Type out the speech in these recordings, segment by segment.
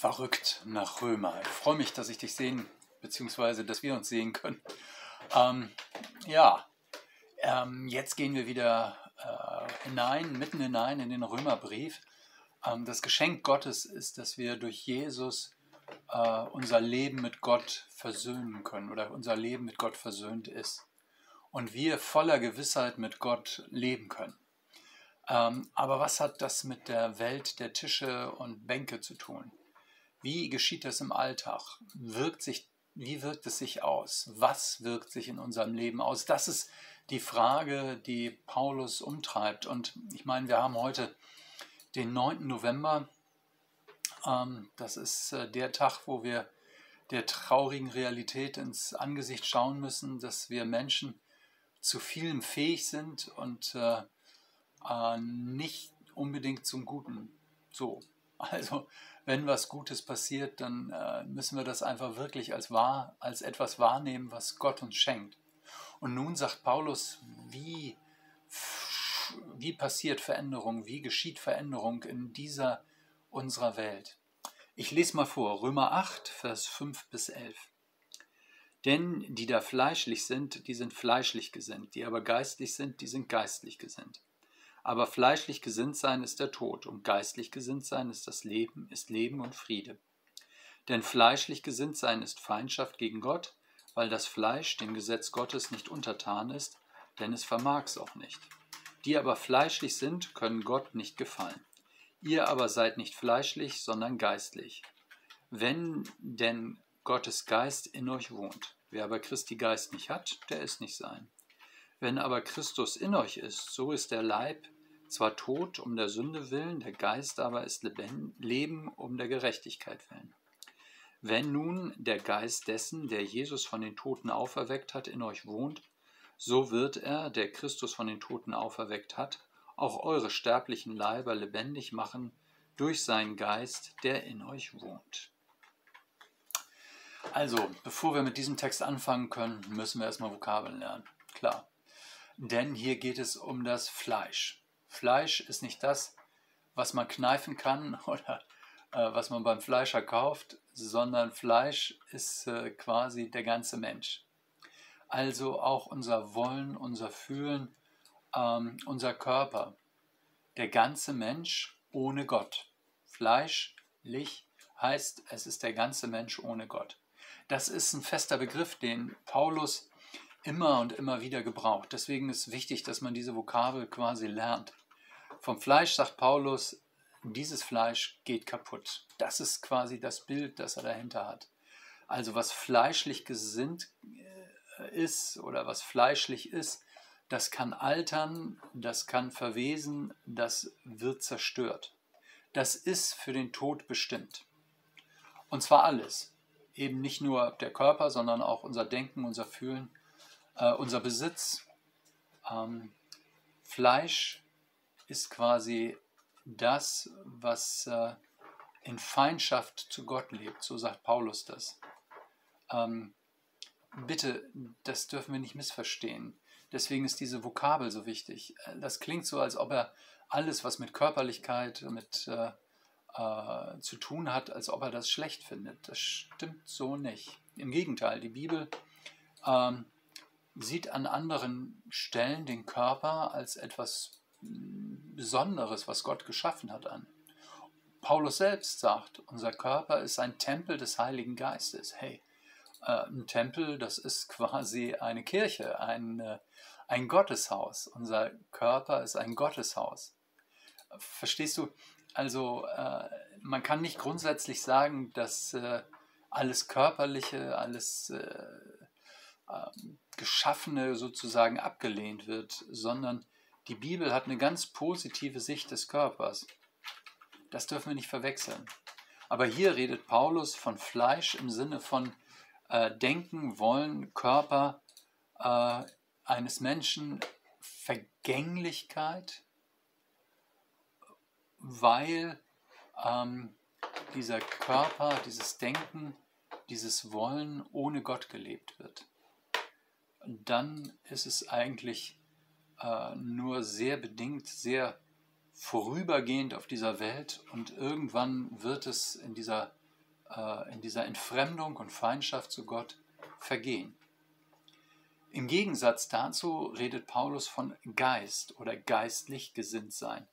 verrückt nach Römer. Ich freue mich, dass ich dich sehen, beziehungsweise dass wir uns sehen können. Ähm, ja, ähm, jetzt gehen wir wieder äh, hinein, mitten hinein in den Römerbrief. Ähm, das Geschenk Gottes ist, dass wir durch Jesus äh, unser Leben mit Gott versöhnen können oder unser Leben mit Gott versöhnt ist. Und wir voller Gewissheit mit Gott leben können. Ähm, aber was hat das mit der Welt der Tische und Bänke zu tun? Wie geschieht das im Alltag? Wirkt sich, wie wirkt es sich aus? Was wirkt sich in unserem Leben aus? Das ist die Frage, die Paulus umtreibt. Und ich meine, wir haben heute den 9. November. Ähm, das ist äh, der Tag, wo wir der traurigen Realität ins Angesicht schauen müssen, dass wir Menschen zu vielem fähig sind und äh, äh, nicht unbedingt zum Guten. So, also wenn was Gutes passiert, dann äh, müssen wir das einfach wirklich als wahr, als etwas wahrnehmen, was Gott uns schenkt. Und nun sagt Paulus, wie, wie passiert Veränderung, wie geschieht Veränderung in dieser unserer Welt. Ich lese mal vor, Römer 8, Vers 5 bis 11. Denn die da fleischlich sind, die sind fleischlich gesinnt, die aber geistlich sind, die sind geistlich gesinnt. Aber fleischlich gesinnt sein ist der Tod, und geistlich gesinnt sein ist das Leben, ist Leben und Friede. Denn fleischlich gesinnt sein ist Feindschaft gegen Gott, weil das Fleisch dem Gesetz Gottes nicht untertan ist, denn es vermag's auch nicht. Die aber fleischlich sind, können Gott nicht gefallen. Ihr aber seid nicht fleischlich, sondern geistlich. Wenn denn Gottes Geist in euch wohnt, wer aber Christi Geist nicht hat, der ist nicht sein. Wenn aber Christus in euch ist, so ist der Leib zwar tot um der Sünde willen, der Geist aber ist Leben um der Gerechtigkeit willen. Wenn nun der Geist dessen, der Jesus von den Toten auferweckt hat, in euch wohnt, so wird er, der Christus von den Toten auferweckt hat, auch eure sterblichen Leiber lebendig machen durch seinen Geist, der in euch wohnt. Also, bevor wir mit diesem Text anfangen können, müssen wir erstmal Vokabeln lernen. Klar. Denn hier geht es um das Fleisch. Fleisch ist nicht das, was man kneifen kann oder äh, was man beim Fleischer kauft, sondern Fleisch ist äh, quasi der ganze Mensch. Also auch unser Wollen, unser Fühlen, ähm, unser Körper. Der ganze Mensch ohne Gott. Fleischlich heißt, es ist der ganze Mensch ohne Gott. Das ist ein fester Begriff, den Paulus immer und immer wieder gebraucht. Deswegen ist wichtig, dass man diese Vokabel quasi lernt. Vom Fleisch sagt Paulus, dieses Fleisch geht kaputt. Das ist quasi das Bild, das er dahinter hat. Also was fleischlich gesinnt äh, ist oder was fleischlich ist, das kann altern, das kann verwesen, das wird zerstört. Das ist für den Tod bestimmt. Und zwar alles. Eben nicht nur der Körper, sondern auch unser Denken, unser Fühlen, äh, unser Besitz. Ähm, Fleisch ist quasi das, was äh, in Feindschaft zu Gott lebt. So sagt Paulus das. Ähm, bitte, das dürfen wir nicht missverstehen. Deswegen ist diese Vokabel so wichtig. Äh, das klingt so, als ob er alles, was mit Körperlichkeit, mit äh, äh, zu tun hat, als ob er das schlecht findet. Das stimmt so nicht. Im Gegenteil, die Bibel ähm, sieht an anderen Stellen den Körper als etwas Besonderes, was Gott geschaffen hat, an. Paulus selbst sagt, unser Körper ist ein Tempel des Heiligen Geistes. Hey, äh, ein Tempel, das ist quasi eine Kirche, ein, äh, ein Gotteshaus. Unser Körper ist ein Gotteshaus. Verstehst du? Also äh, man kann nicht grundsätzlich sagen, dass äh, alles Körperliche, alles äh, ähm, Geschaffene sozusagen abgelehnt wird, sondern die Bibel hat eine ganz positive Sicht des Körpers. Das dürfen wir nicht verwechseln. Aber hier redet Paulus von Fleisch im Sinne von äh, Denken, Wollen, Körper äh, eines Menschen, Vergänglichkeit, weil ähm, dieser Körper, dieses Denken, dieses Wollen ohne Gott gelebt wird dann ist es eigentlich äh, nur sehr bedingt, sehr vorübergehend auf dieser Welt und irgendwann wird es in dieser äh, in dieser Entfremdung und Feindschaft zu Gott vergehen. Im Gegensatz dazu redet Paulus von Geist oder geistlich gesinnt sein.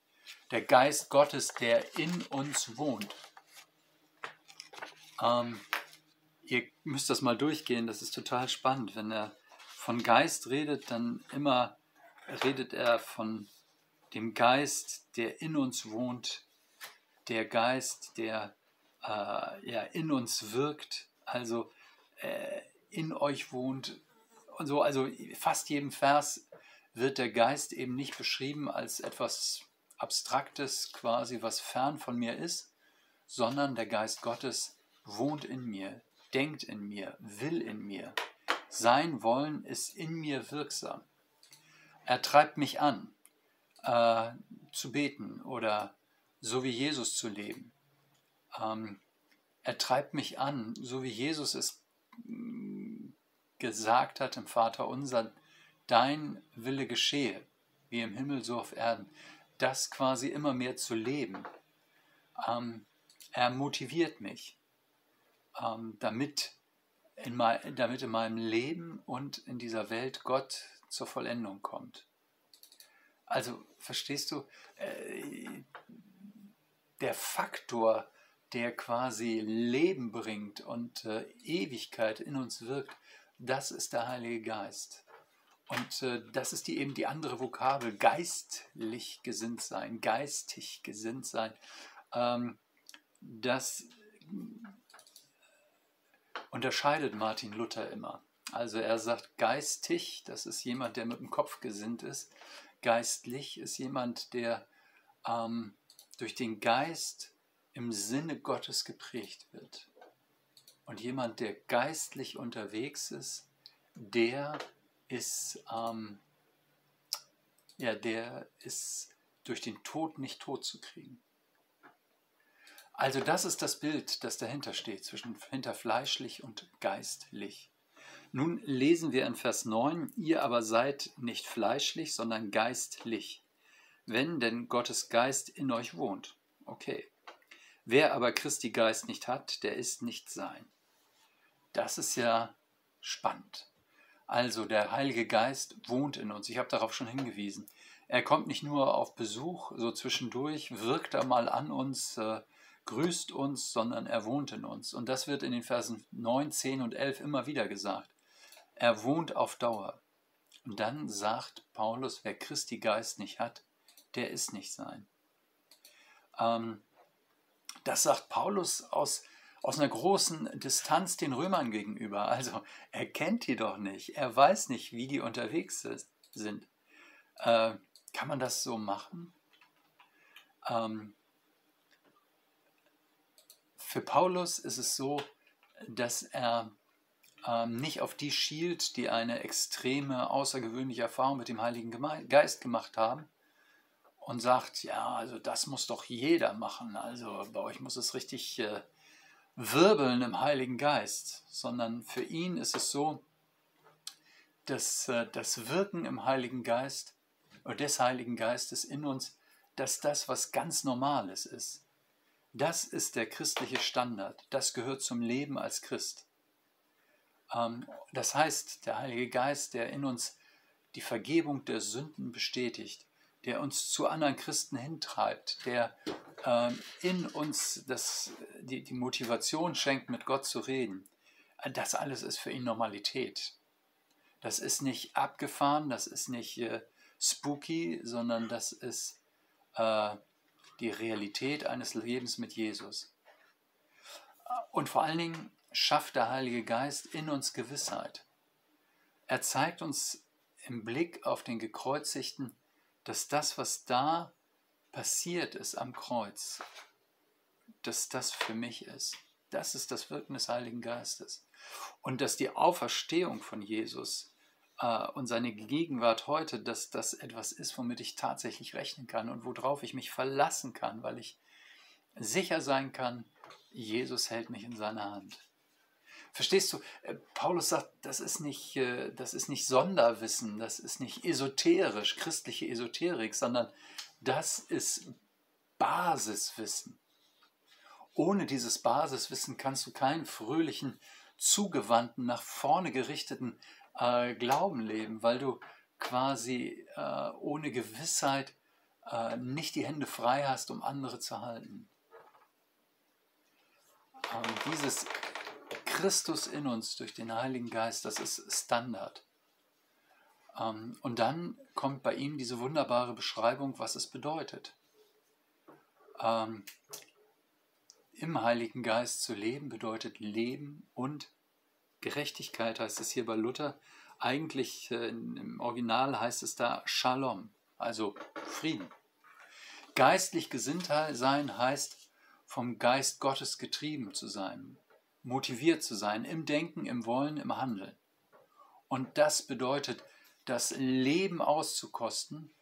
Der Geist Gottes, der in uns wohnt. Ähm, ihr müsst das mal durchgehen, das ist total spannend. Wenn er von Geist redet, dann immer redet er von dem Geist, der in uns wohnt, der Geist, der äh, ja, in uns wirkt, also äh, in euch wohnt, und so, also fast jedem Vers wird der Geist eben nicht beschrieben als etwas Abstraktes, quasi was fern von mir ist, sondern der Geist Gottes wohnt in mir, denkt in mir, will in mir. Sein Wollen ist in mir wirksam. Er treibt mich an, äh, zu beten oder so wie Jesus zu leben. Ähm, er treibt mich an, so wie Jesus es gesagt hat im Vater unser, dein Wille geschehe, wie im Himmel so auf Erden, das quasi immer mehr zu leben. Ähm, er motiviert mich, ähm, damit, in mein, damit in meinem Leben und in dieser Welt Gott zur Vollendung kommt. Also verstehst du, äh, der Faktor, der quasi Leben bringt und äh, Ewigkeit in uns wirkt, das ist der Heilige Geist. Und äh, das ist die, eben die andere Vokabel, geistlich gesinnt sein, geistig gesinnt sein. Ähm, das unterscheidet Martin Luther immer. Also er sagt geistig, das ist jemand, der mit dem Kopf gesinnt ist. Geistlich ist jemand, der ähm, durch den Geist im Sinne Gottes geprägt wird. Und jemand, der geistlich unterwegs ist, der ist, ähm, ja, der ist durch den Tod nicht tot zu kriegen. Also das ist das Bild, das dahinter steht, zwischen hinter fleischlich und geistlich. Nun lesen wir in Vers 9, ihr aber seid nicht fleischlich, sondern geistlich, wenn denn Gottes Geist in euch wohnt. Okay. Wer aber Christi Geist nicht hat, der ist nicht sein. Das ist ja spannend. Also der Heilige Geist wohnt in uns. Ich habe darauf schon hingewiesen. Er kommt nicht nur auf Besuch, so zwischendurch, wirkt er mal an uns, äh, grüßt uns, sondern er wohnt in uns. Und das wird in den Versen 9, 10 und 11 immer wieder gesagt. Er wohnt auf Dauer. Und dann sagt Paulus, wer Christi Geist nicht hat, der ist nicht sein. Ähm, das sagt Paulus aus aus einer großen Distanz den Römern gegenüber. Also er kennt die doch nicht, er weiß nicht, wie die unterwegs sind. Äh, kann man das so machen? Ähm, für Paulus ist es so, dass er ähm, nicht auf die schielt, die eine extreme, außergewöhnliche Erfahrung mit dem Heiligen Geist gemacht haben und sagt, ja, also das muss doch jeder machen. Also bei euch muss es richtig äh, Wirbeln im Heiligen Geist, sondern für ihn ist es so, dass äh, das Wirken im Heiligen Geist oder des Heiligen Geistes in uns, dass das was ganz Normales ist. Das ist der christliche Standard. Das gehört zum Leben als Christ. Ähm, das heißt, der Heilige Geist, der in uns die Vergebung der Sünden bestätigt, der uns zu anderen Christen hintreibt, der ähm, in uns das, die, die Motivation schenkt, mit Gott zu reden, das alles ist für ihn Normalität. Das ist nicht abgefahren, das ist nicht äh, spooky, sondern das ist äh, die Realität eines Lebens mit Jesus. Und vor allen Dingen schafft der Heilige Geist in uns Gewissheit. Er zeigt uns im Blick auf den Gekreuzigten, dass das, was da passiert ist am Kreuz, dass das für mich ist. Das ist das Wirken des Heiligen Geistes. Und dass die Auferstehung von Jesus äh, und seine Gegenwart heute, dass das etwas ist, womit ich tatsächlich rechnen kann und worauf ich mich verlassen kann, weil ich sicher sein kann, Jesus hält mich in seiner Hand. Verstehst du? Äh, Paulus sagt, das ist nicht, äh, das ist nicht Sonderwissen, das ist nicht esoterisch, christliche Esoterik, sondern das ist Basiswissen. ohne dieses Basiswissen kannst du keinen fröhlichen, zugewandten, nach vorne gerichteten äh, Glauben leben, weil du quasi äh, ohne Gewissheit äh, nicht die Hände frei hast, um andere zu halten. Ähm, dieses Christus in uns durch den Heiligen Geist, das ist Standard. Ähm, und dann kommt bei ihm diese wunderbare Beschreibung, was es bedeutet. Ähm, Im Heiligen Geist zu leben bedeutet Leben und Gerechtigkeit, heißt es hier bei Luther. Eigentlich äh, im Original heißt es da Shalom, also Frieden. Geistlich gesinnt sein heißt, vom Geist Gottes getrieben zu sein, motiviert zu sein, im Denken, im Wollen, im Handeln. Und das bedeutet, das Leben auszukosten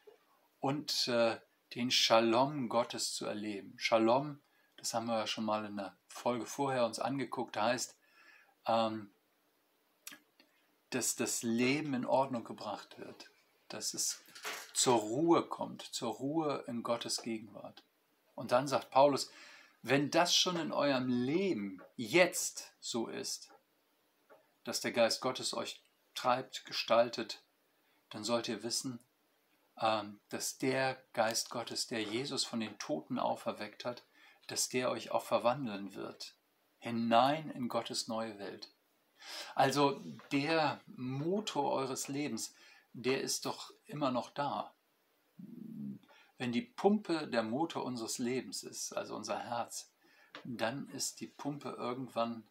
und äh, den Shalom Gottes zu erleben. Shalom, das haben wir ja schon mal in der Folge vorher uns angeguckt, heißt, ähm, dass das Leben in Ordnung gebracht wird, dass es zur Ruhe kommt, zur Ruhe in Gottes Gegenwart. Und dann sagt Paulus, wenn das schon in eurem Leben jetzt so ist, dass der Geist Gottes euch treibt, gestaltet, dann sollt ihr wissen, ähm, dass der Geist Gottes, der Jesus von den Toten auferweckt hat, dass der euch auch verwandeln wird, hinein in Gottes neue Welt. Also der Motor eures Lebens, der ist doch immer noch da. Wenn die Pumpe der Motor unseres Lebens ist, also unser Herz, dann ist die Pumpe irgendwann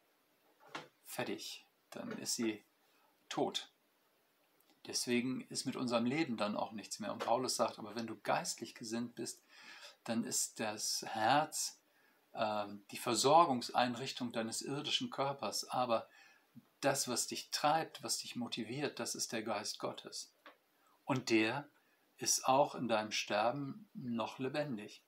fertig. Dann ist sie tot. Deswegen ist mit unserem Leben dann auch nichts mehr. Und Paulus sagt, aber wenn du geistlich gesinnt bist, dann ist das Herz äh, die Versorgungseinrichtung deines irdischen Körpers. Aber das, was dich treibt, was dich motiviert, das ist der Geist Gottes. Und der ist auch in deinem Sterben noch lebendig.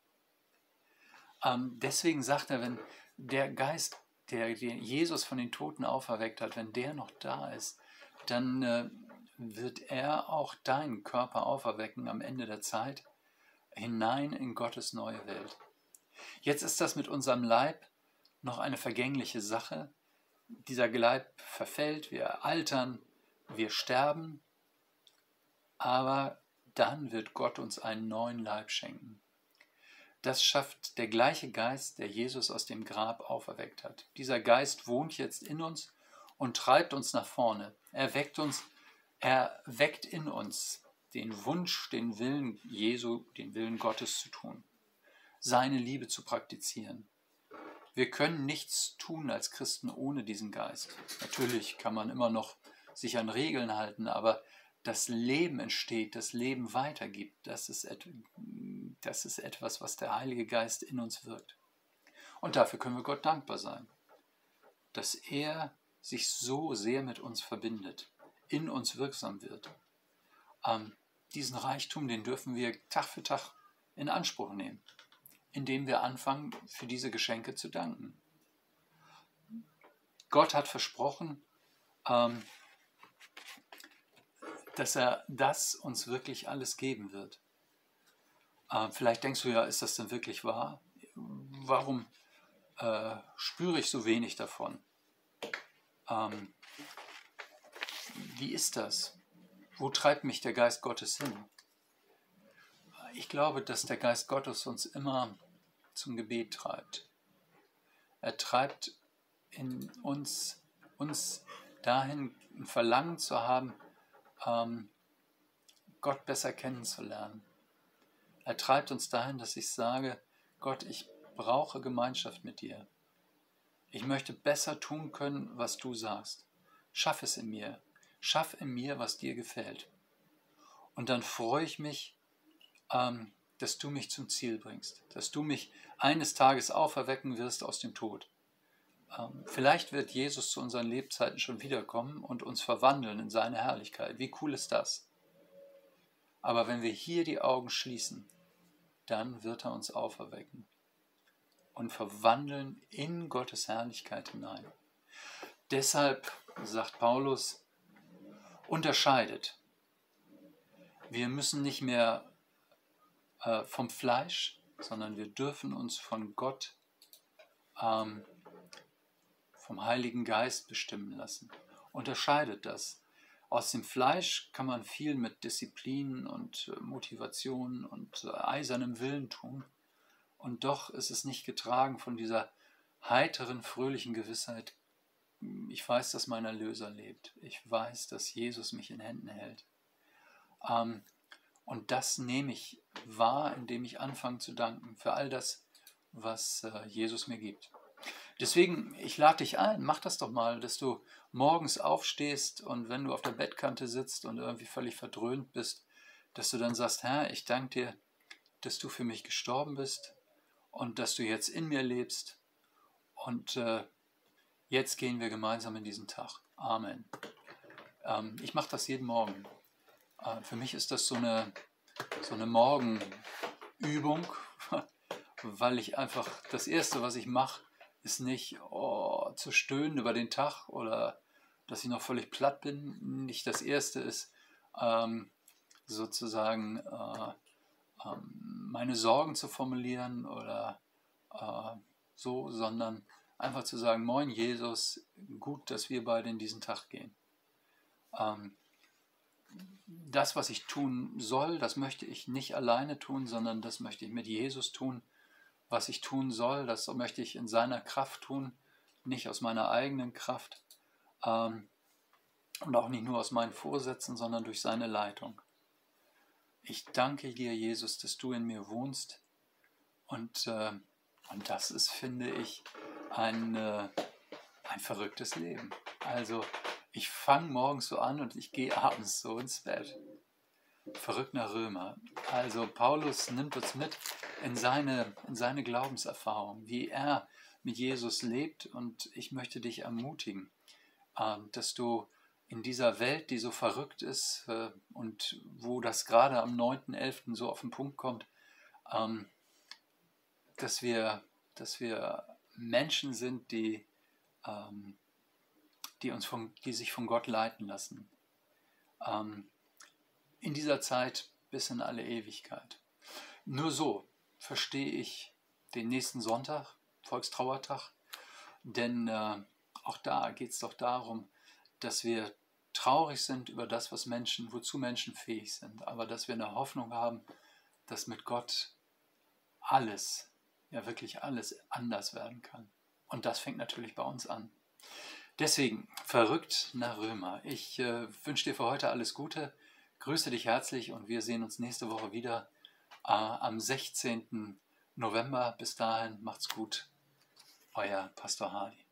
Ähm, deswegen sagt er, wenn der Geist, der, Jesus von den Toten auferweckt hat, wenn der noch da ist, dann äh, wird er auch deinen Körper auferwecken am Ende der Zeit hinein in Gottes neue Welt. Jetzt ist das mit unserem Leib noch eine vergängliche Sache. Dieser Leib verfällt, wir altern, wir sterben, aber dann wird Gott uns einen neuen Leib schenken. Das schafft der gleiche Geist, der Jesus aus dem Grab auferweckt hat. Dieser Geist wohnt jetzt in uns und treibt uns nach vorne. Er weckt uns, er weckt in uns den Wunsch, den Willen Jesu, den Willen Gottes zu tun, seine Liebe zu praktizieren. Wir können nichts tun als Christen ohne diesen Geist. Natürlich kann man immer noch sich an Regeln halten, aber das Leben entsteht, das Leben weitergibt, das ist, das ist etwas, was der Heilige Geist in uns wirkt. Und dafür können wir Gott dankbar sein, dass er sich so sehr mit uns verbindet, in uns wirksam wird. Ähm, diesen Reichtum, den dürfen wir Tag für Tag in Anspruch nehmen, indem wir anfangen, für diese Geschenke zu danken. Gott hat versprochen, ähm, dass er das uns wirklich alles geben wird. Äh, vielleicht denkst du ja, ist das denn wirklich wahr? Warum äh, spüre ich so wenig davon? Ähm, wie ist das? Wo treibt mich der Geist Gottes hin? Ich glaube, dass der Geist Gottes uns immer zum Gebet treibt. Er treibt in uns, uns dahin ein Verlangen zu haben, ähm, Gott besser kennenzulernen. Er treibt uns dahin, dass ich sage, Gott, ich brauche Gemeinschaft mit dir. Ich möchte besser tun können, was du sagst. Schaff es in mir. Schaff in mir, was dir gefällt. Und dann freue ich mich, ähm, dass du mich zum Ziel bringst, dass du mich eines Tages auferwecken wirst aus dem Tod. Ähm, vielleicht wird Jesus zu unseren Lebzeiten schon wiederkommen und uns verwandeln in seine Herrlichkeit. Wie cool ist das? Aber wenn wir hier die Augen schließen, dann wird er uns auferwecken und verwandeln in Gottes Herrlichkeit hinein. Deshalb sagt Paulus, unterscheidet. Wir müssen nicht mehr äh, vom Fleisch, sondern wir dürfen uns von Gott ähm, vom Heiligen Geist bestimmen lassen. Unterscheidet das. Aus dem Fleisch kann man viel mit Disziplin und äh, Motivation und äh, eisernem Willen tun. Und doch ist es nicht getragen von dieser heiteren, fröhlichen Gewissheit, ich weiß, dass mein Erlöser lebt. Ich weiß, dass Jesus mich in Händen hält. Ähm, und das nehme ich wahr, indem ich anfange zu danken für all das, was äh, Jesus mir gibt. Deswegen, ich lade dich ein, mach das doch mal, dass du morgens aufstehst und wenn du auf der Bettkante sitzt und irgendwie völlig verdröhnt bist, dass du dann sagst, Herr, ich danke dir, dass du für mich gestorben bist und dass du jetzt in mir lebst und äh, jetzt gehen wir gemeinsam in diesen Tag. Amen. Ähm, ich mache das jeden Morgen. Äh, für mich ist das so eine, so eine Morgenübung, weil ich einfach, das Erste, was ich mache, ist nicht oh, zu stöhnen über den Tag oder dass ich noch völlig platt bin. Nicht das Erste ist ähm, sozusagen äh, ähm, meine Sorgen zu formulieren oder äh, so, sondern einfach zu sagen, moin Jesus, gut, dass wir beide in diesen Tag gehen. Ähm, das, was ich tun soll, das möchte ich nicht alleine tun, sondern das möchte ich mit Jesus tun. Was ich tun soll, das möchte ich in seiner Kraft tun, nicht aus meiner eigenen Kraft ähm, und auch nicht nur aus meinen Vorsätzen, sondern durch seine Leitung. Ich danke dir, Jesus, dass du in mir wohnst und, äh, und das ist, finde ich, ein, äh, ein verrücktes Leben. Also ich fange morgens so an und ich gehe abends so ins Bett. Verrückt nach Römer. Also Paulus nimmt uns mit in seine, in seine Glaubenserfahrung, wie er mit Jesus lebt und ich möchte dich ermutigen, äh, dass du in dieser Welt, die so verrückt ist äh, und wo das gerade am 9.11. so auf den Punkt kommt, ähm, dass wir, dass wir Menschen sind, die, ähm, die, uns von, die sich von Gott leiten lassen. Ähm, in dieser Zeit bis in alle Ewigkeit. Nur so verstehe ich den nächsten Sonntag, Volkstrauertag, denn äh, auch da geht es doch darum, dass wir traurig sind über das, was Menschen, wozu Menschen fähig sind, aber dass wir eine Hoffnung haben, dass mit Gott alles ja wirklich alles anders werden kann. Und das fängt natürlich bei uns an. Deswegen, verrückt nach Römer. Ich äh, wünsche dir für heute alles Gute, grüße dich herzlich und wir sehen uns nächste Woche wieder äh, am 16. November. Bis dahin, macht's gut. Euer Pastor Hardy.